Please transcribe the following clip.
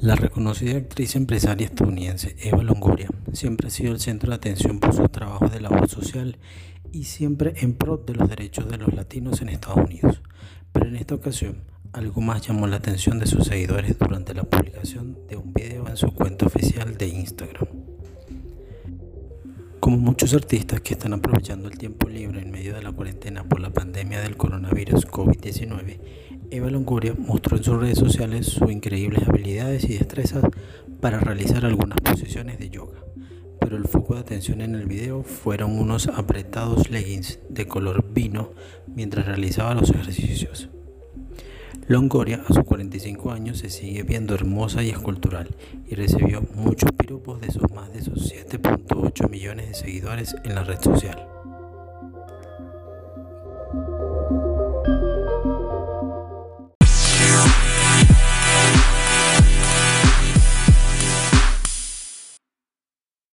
La reconocida actriz empresaria estadounidense Eva Longoria siempre ha sido el centro de atención por sus trabajos de labor social y siempre en pro de los derechos de los latinos en Estados Unidos. Pero en esta ocasión, algo más llamó la atención de sus seguidores durante la publicación de un video en su cuenta oficial de Instagram. Como muchos artistas que están aprovechando el tiempo libre en medio de la cuarentena por la pandemia del coronavirus COVID-19, Eva Longoria mostró en sus redes sociales sus increíbles habilidades y destrezas para realizar algunas posiciones de yoga. Pero el foco de atención en el video fueron unos apretados leggings de color vino mientras realizaba los ejercicios. Longoria, a sus 45 años, se sigue viendo hermosa y escultural y recibió muchos piropos de sus más de sus 7.8 millones de seguidores en la red social.